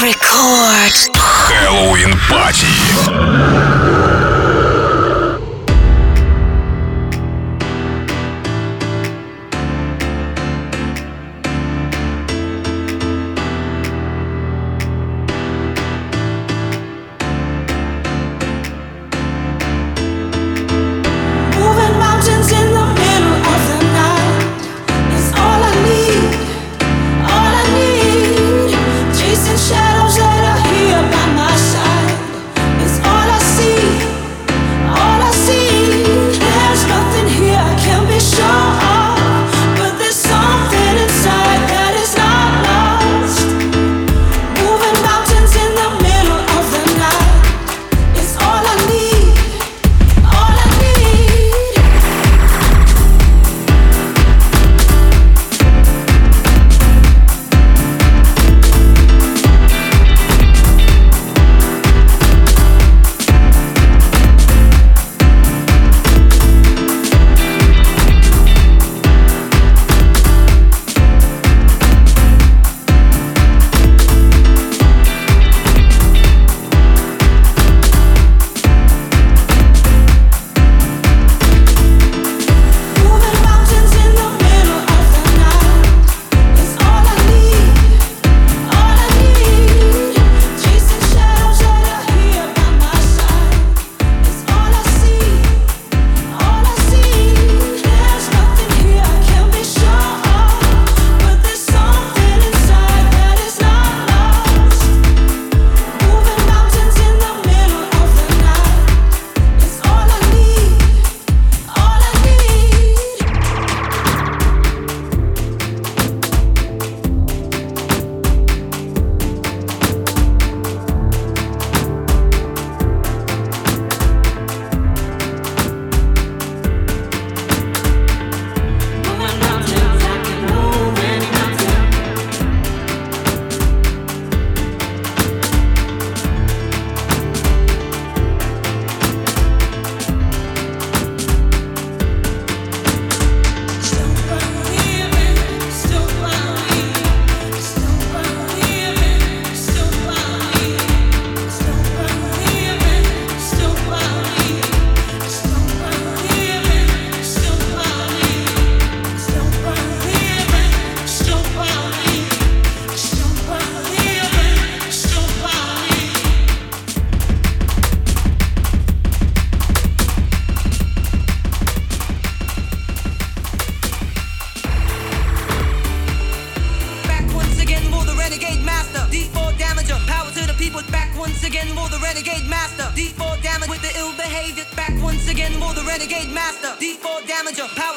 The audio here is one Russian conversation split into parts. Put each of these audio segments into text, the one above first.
Record. Хэллоуин пати.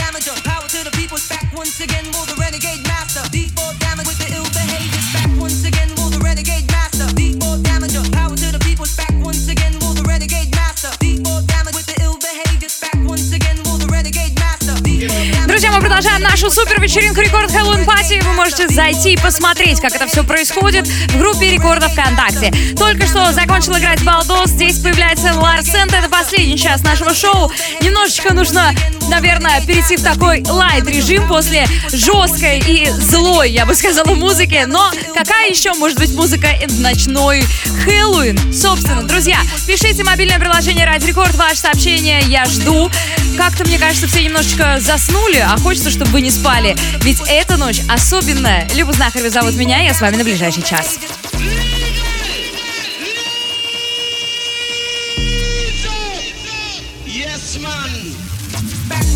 damager, power to the people. Back once again for the renegade master. D4 damage with the ill behavior. Продолжаем нашу супер вечеринку Record Halloween Party. Вы можете зайти и посмотреть, как это все происходит в группе Рекорда ВКонтакте. Только что закончил играть Балдос. Здесь появляется Larsenta. Это последний час нашего шоу. Немножечко нужно, наверное, перейти в такой лайт-режим после жесткой и злой, я бы сказала, музыки. Но какая еще может быть музыка в ночь на Хэллоуин? Собственно, друзья, пишите мобильное приложение Радио Рекорд, ваше сообщение я жду. Как-то, мне кажется, все немножечко заснули, а хочется, чтобы вы не спали. Ведь эта ночь особенная. Люба Знахарева зовут меня, я с вами на ближайший час. Yes, man. Back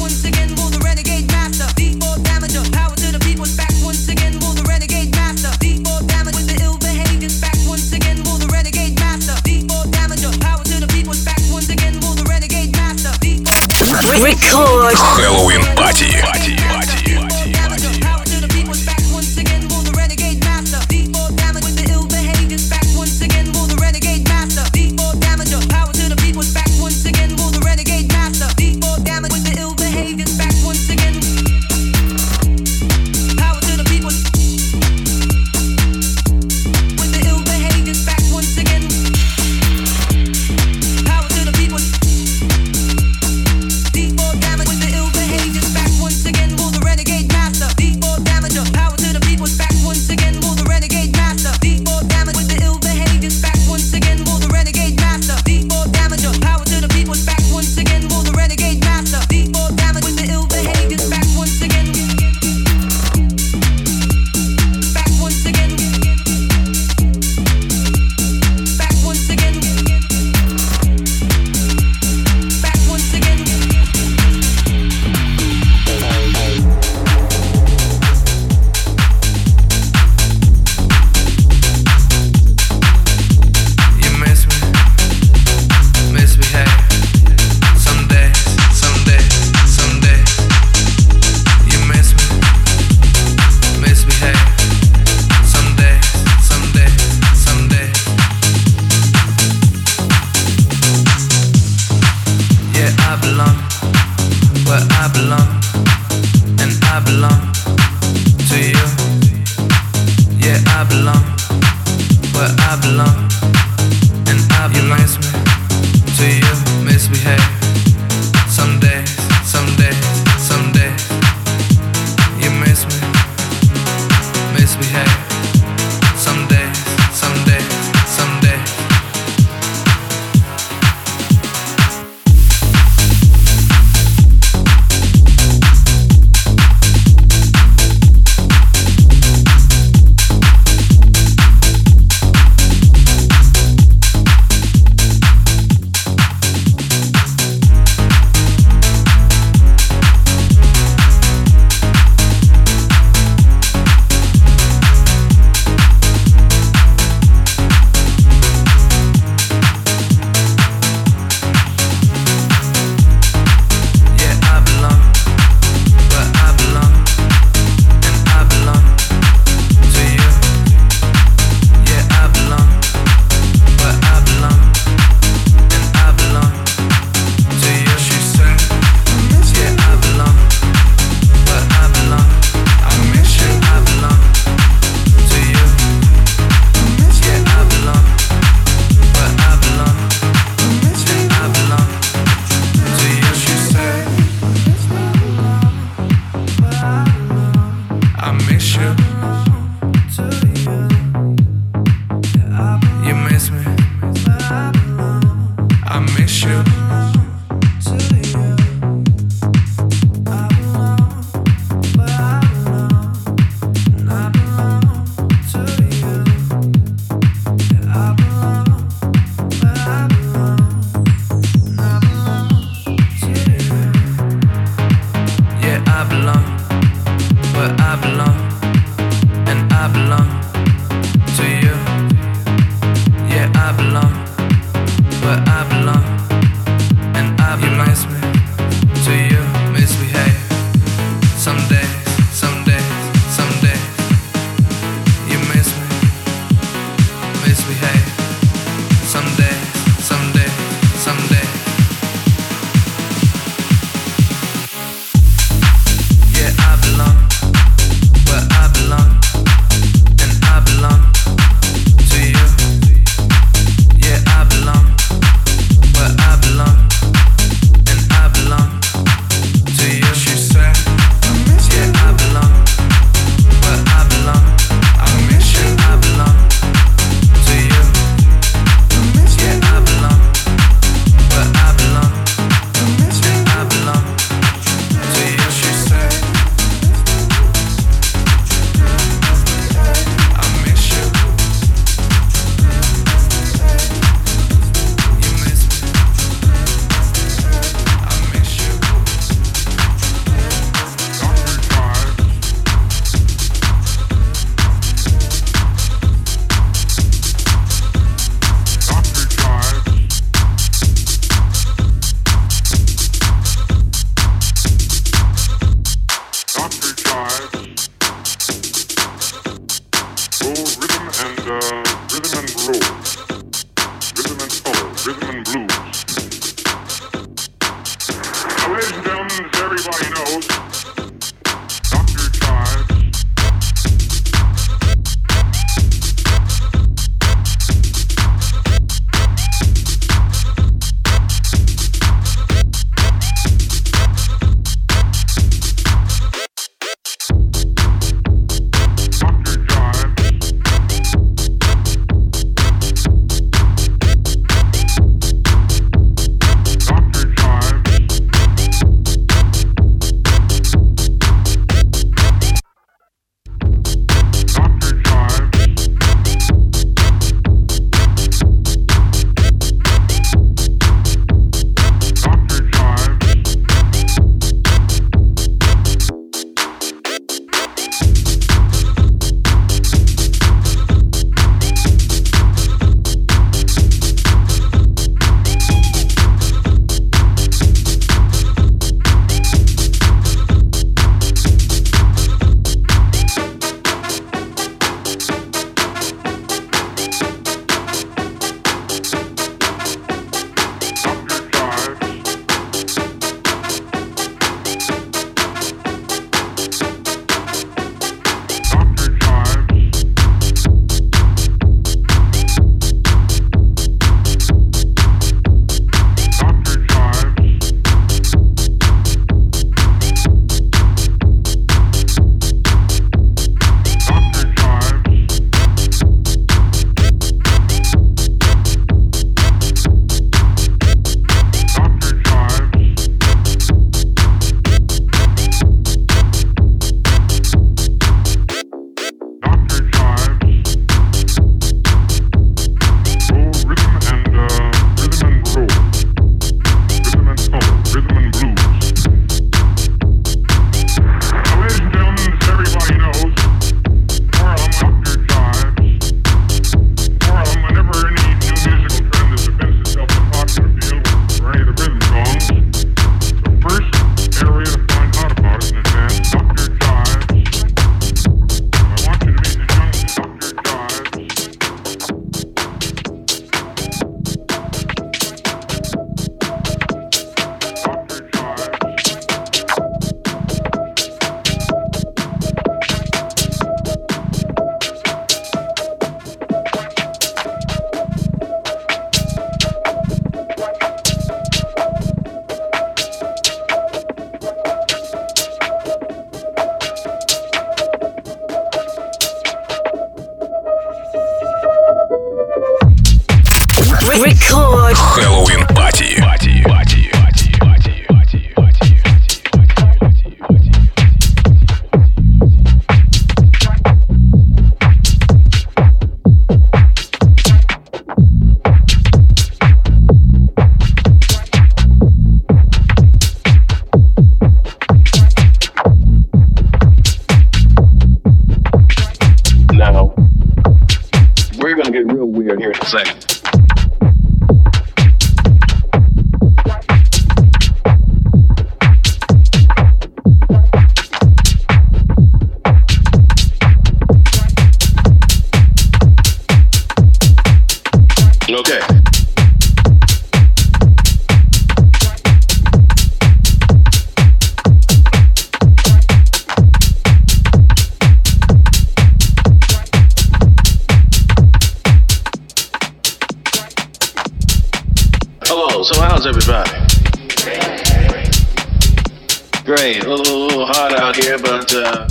hot out here, but uh,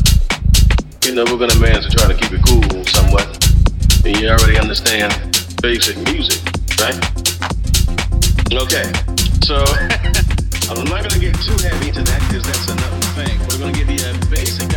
you know we're gonna manage to try to keep it cool somewhat. And you already understand basic music, right? Okay, so I'm not gonna get too heavy into that because that's another thing. We're gonna give you a basic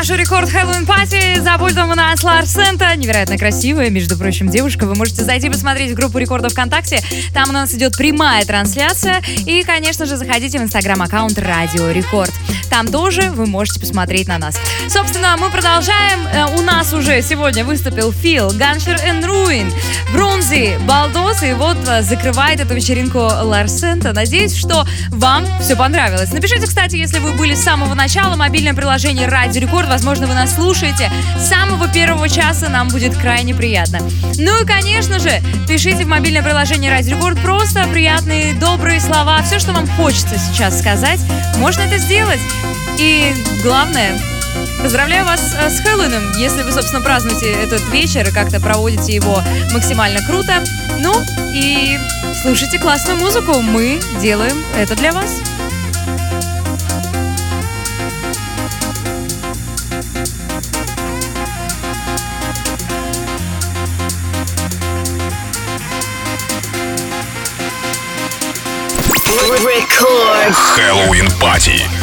нашу Record Halloween Party. За пультом у нас Larsenta. Невероятно красивая, между прочим, девушка. Вы можете зайти посмотреть группу Рекорда ВКонтакте. Там у нас идет прямая трансляция. И, конечно же, заходите в инстаграм-аккаунт Радио Рекорд. Там тоже вы можете посмотреть на нас. Собственно, мы продолжаем. Э, у нас уже сегодня выступил Фил, Ганшер and Руин, Бронзи, Балдос. И вот э, закрывает эту вечеринку Larsenta. Надеюсь, что вам все понравилось. Напишите, кстати, если вы были с самого начала. Мобильное приложение Радио Рекорд. Возможно, вы нас слушаете. С самого первого часа нам будет крайне приятно. Ну и, конечно же, пишите в мобильное приложение Радио Рекорд просто приятные, добрые слова. Все, что вам хочется сейчас сказать, можно это сделать. И главное, Поздравляю вас э, с Хэллоуином, если вы, собственно, празднуете этот вечер и как-то проводите его максимально круто. Ну и слушайте классную музыку, мы делаем это для вас. Хэллоуин пати.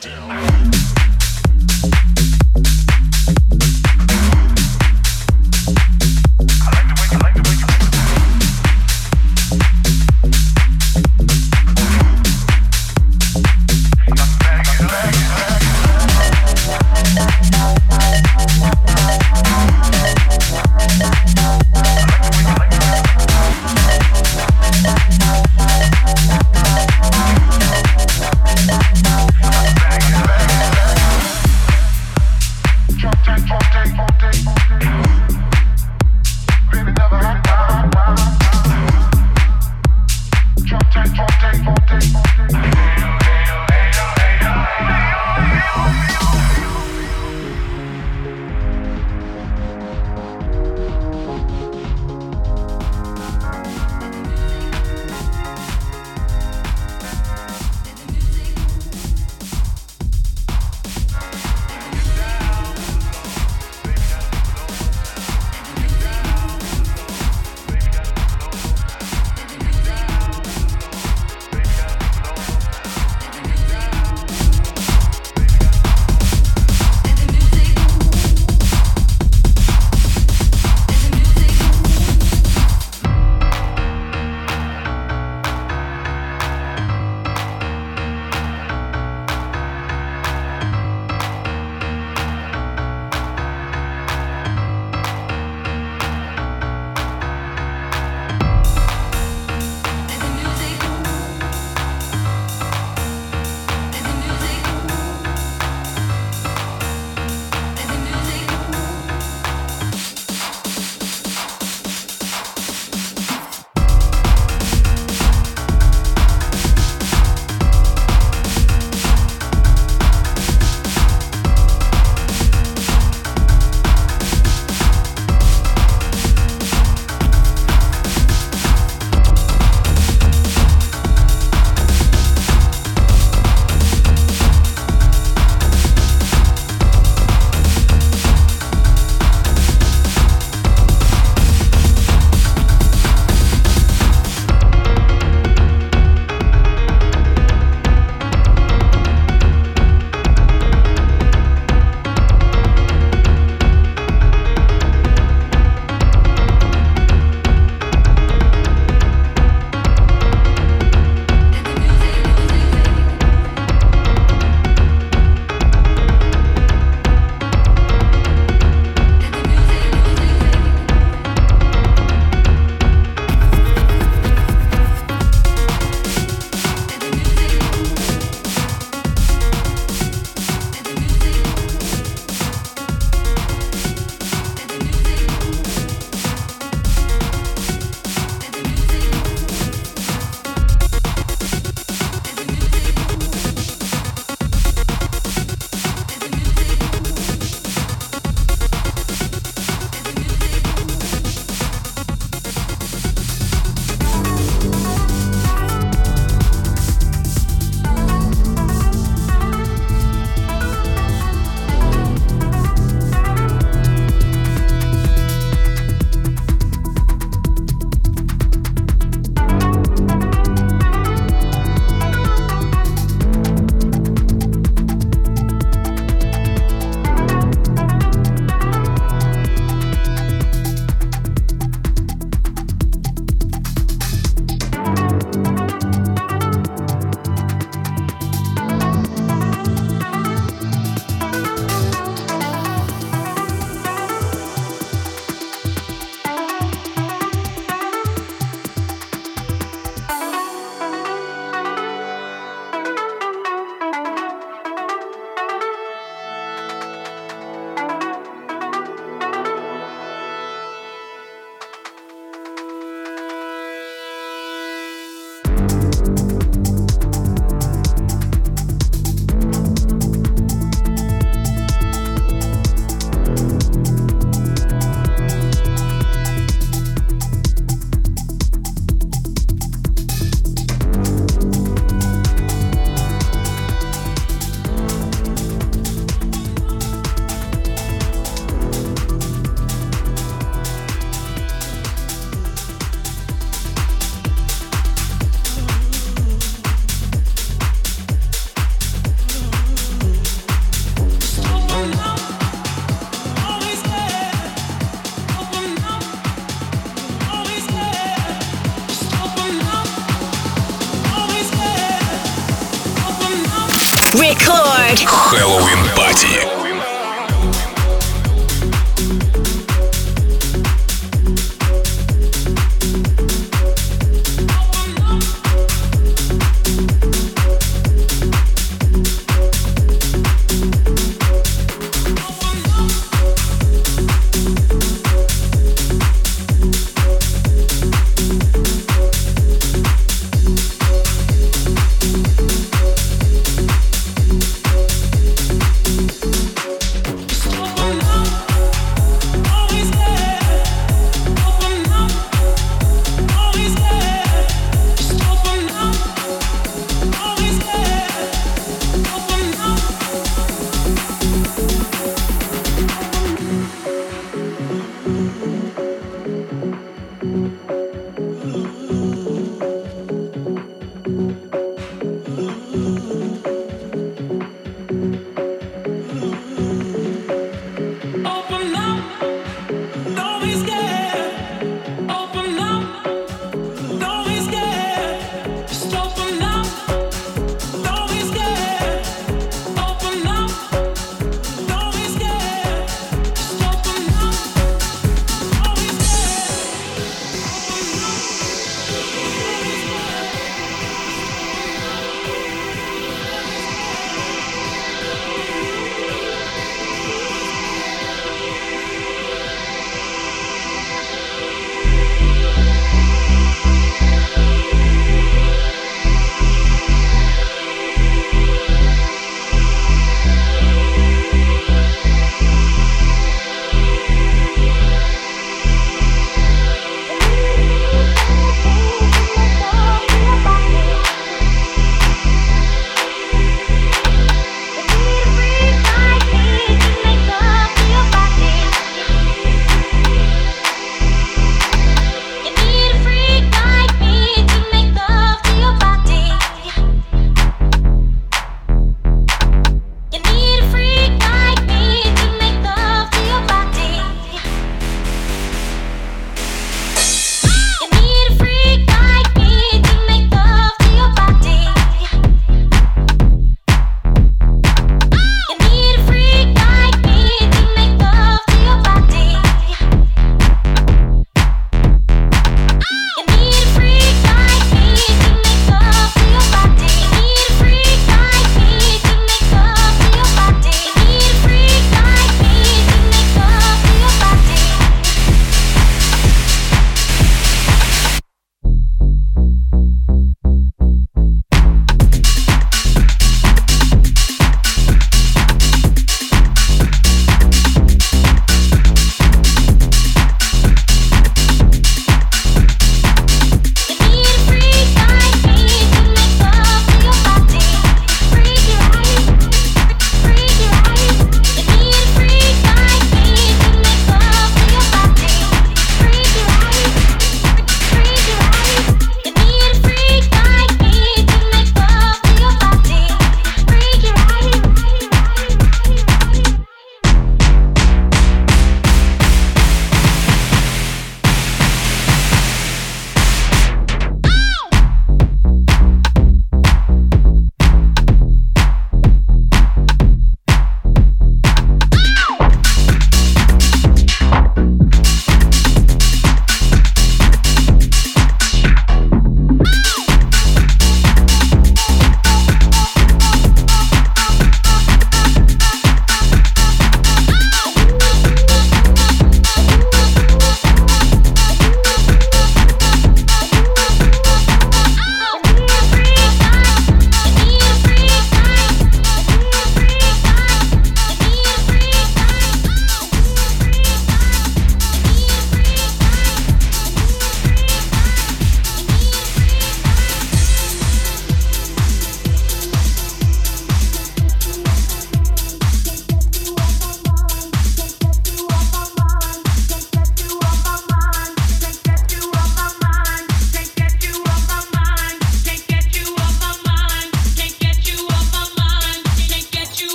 down.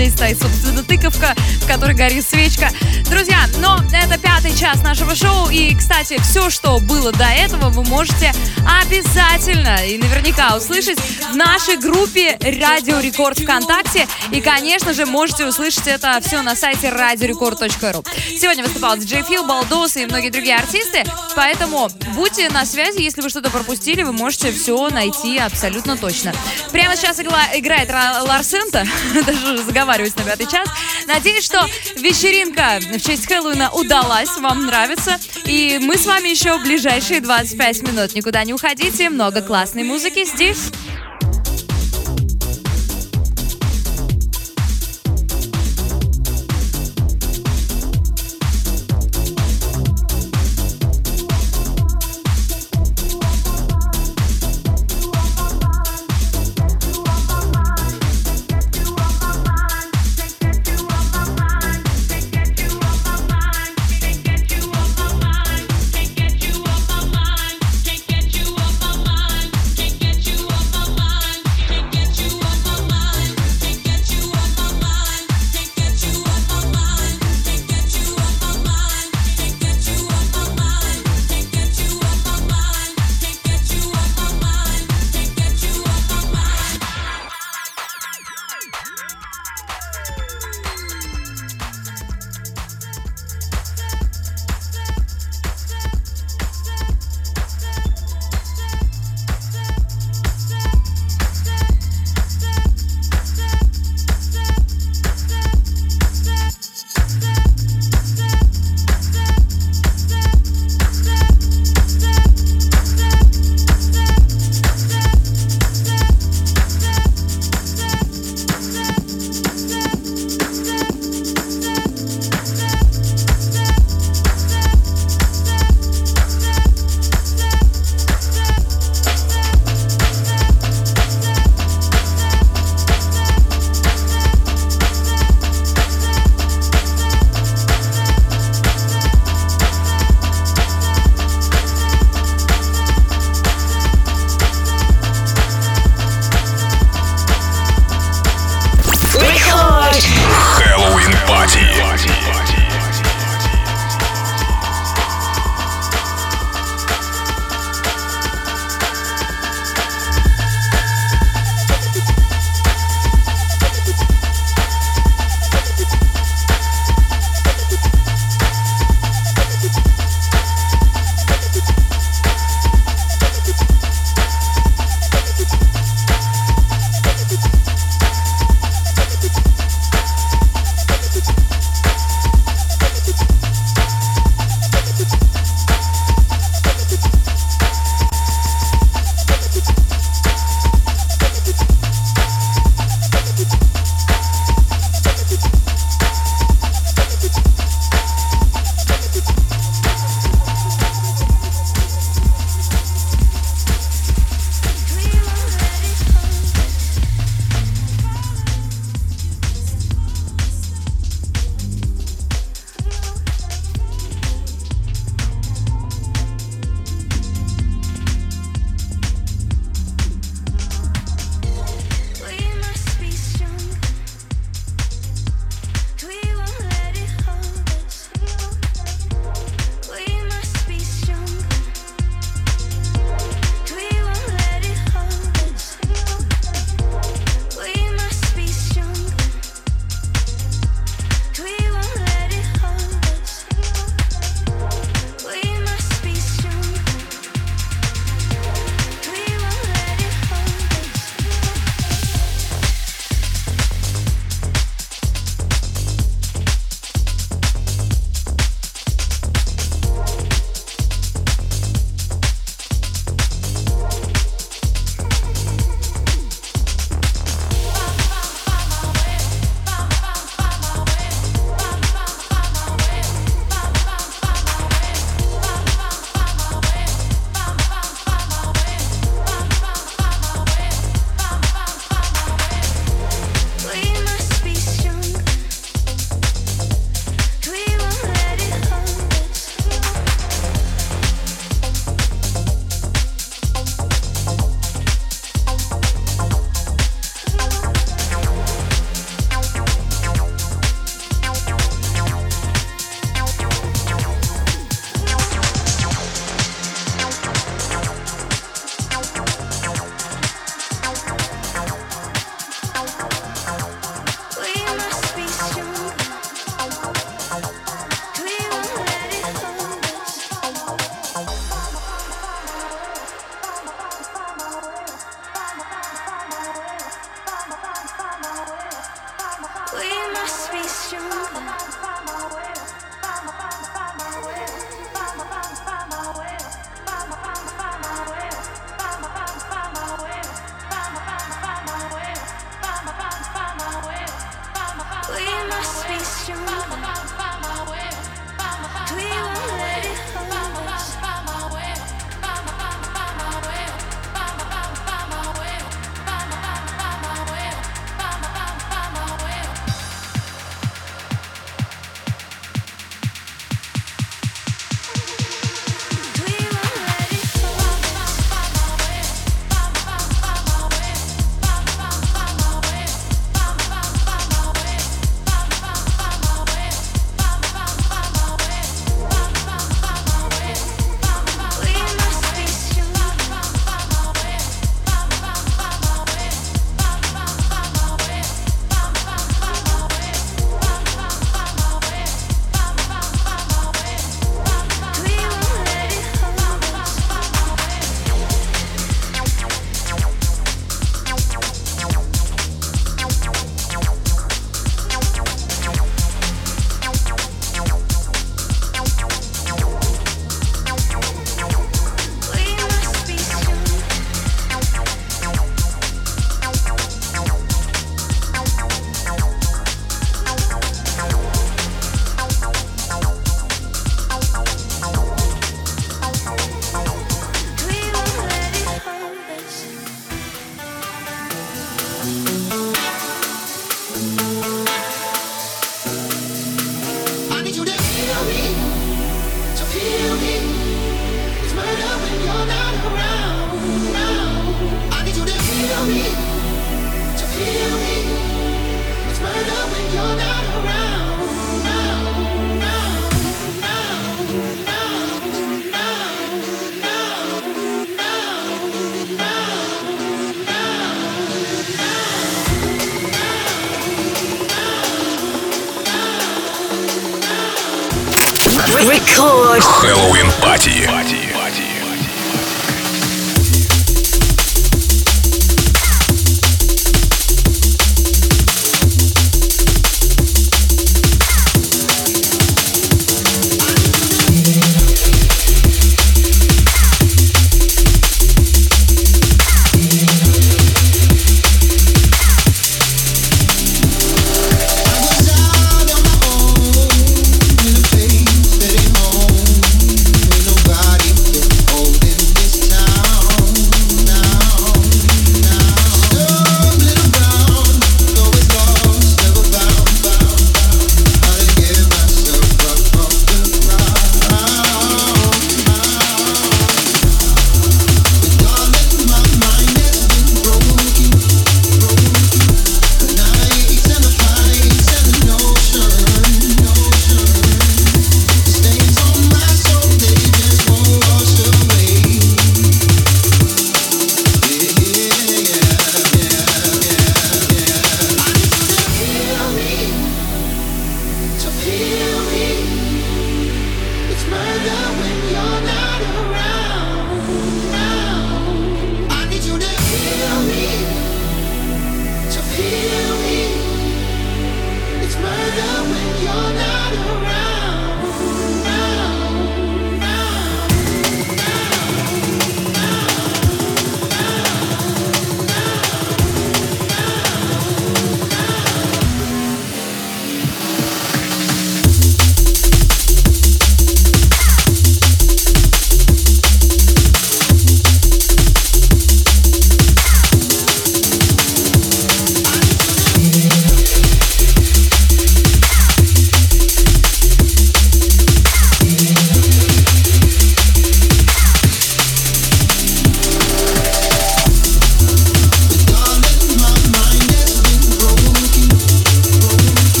Здесь стоит, собственно, тыковка, в которой горит свечка. Друзья, но это пятый час нашего шоу. И, кстати, все, что было до этого, вы можете обязательно и наверняка услышать в нашей группе Радио Рекорд ВКонтакте. И, конечно же, можете услышать это все на сайте радиорекорд.ру. Сегодня выступал диджей Фил, Балдос и многие другие артисты. Поэтому будьте на связи, если вы что-то пропустили, вы можете все найти абсолютно точно. Прямо сейчас игла, играет Ларсента, даже заговариваюсь на пятый час. Надеюсь, что вечеринка в честь Хэллоуина удалась, вам нравится. И мы с вами еще в ближайшие 25 минут. Никуда не уходите, много классной музыки здесь.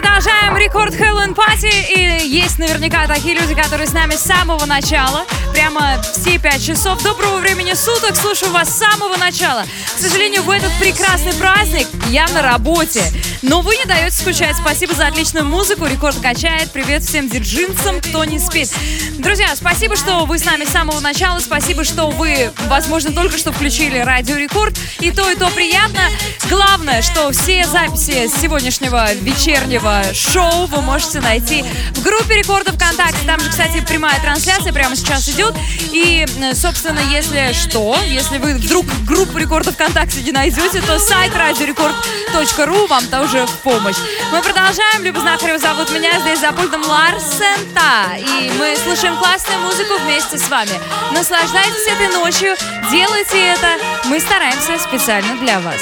Мы продолжаем Record Halloween Party. И есть наверняка такие люди, которые с нами с самого начала. Прямо все пять часов. Доброго времени суток. Слушаю вас с самого начала. К сожалению, в этот прекрасный праздник я на работе. Но вы не даете скучать. Спасибо за отличную музыку. Рекорд качает. Привет всем диджинцам, кто не спит. Друзья, спасибо, что вы с нами с самого начала. Спасибо, что вы, возможно, только что включили Радио Рекорд. И то, и то приятно. Главное, что все записи сегодняшнего вечернего шоу вы можете найти в группе Рекорда ВКонтакте. Там же, кстати, прямая трансляция прямо сейчас идет. И, собственно, если что, если вы вдруг группу Рекорда ВКонтакте не найдете, то сайт радиорекорд.ру вам тоже в помощь. Мы продолжаем. Люба Знахарева зовут меня. Здесь за пультом Larsenta. И мы слушаем классную музыку вместе с вами. Наслаждайтесь этой ночью. Делайте это. Мы стараемся специально для вас.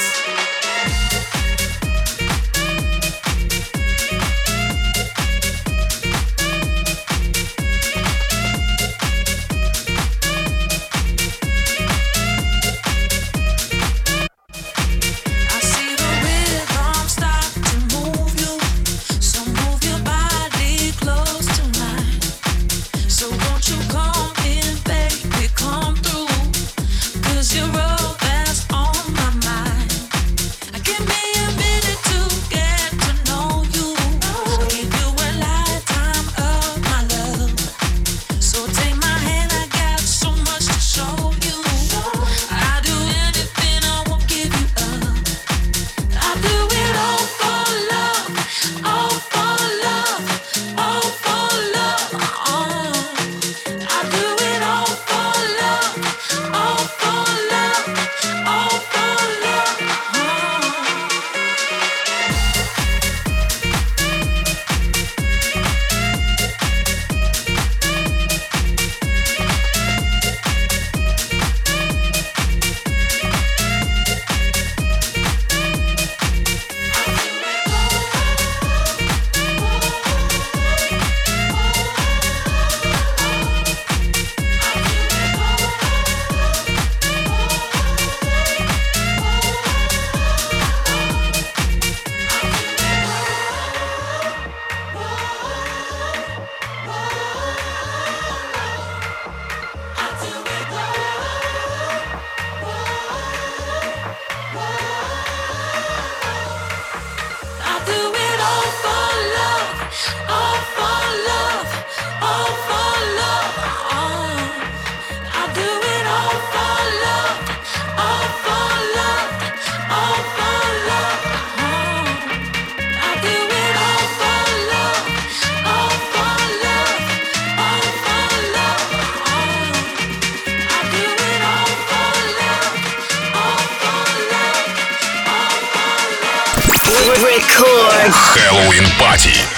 For love. Record. Хэллоуин Пати.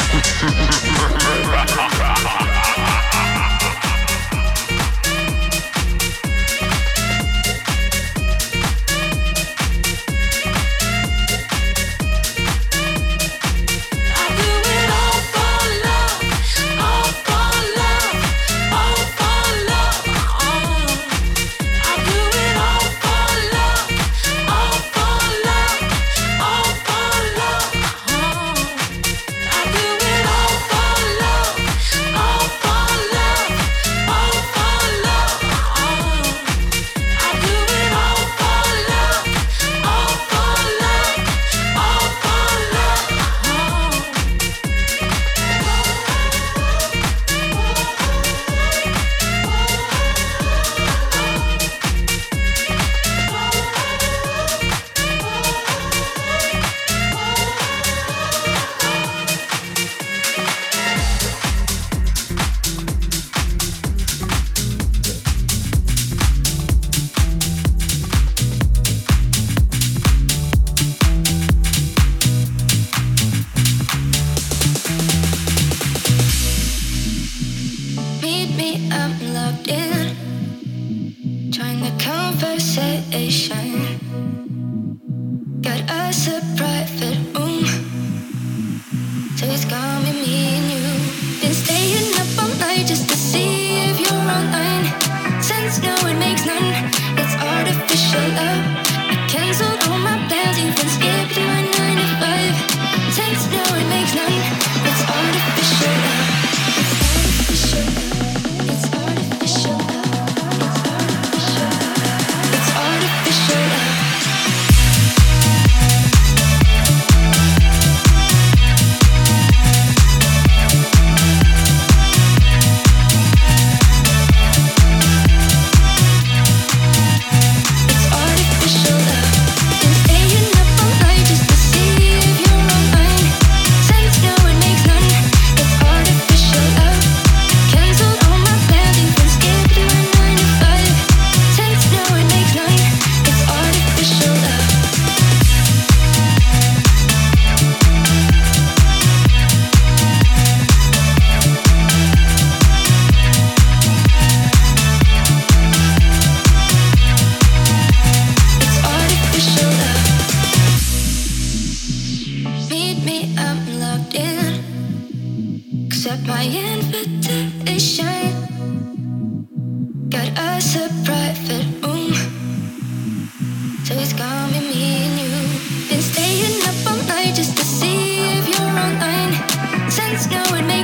Join the conversation. Got us a private room. So it's gonna me and you. Been staying up all night just to see if you're online. Since no, it makes none. It's artificial love. Since now it may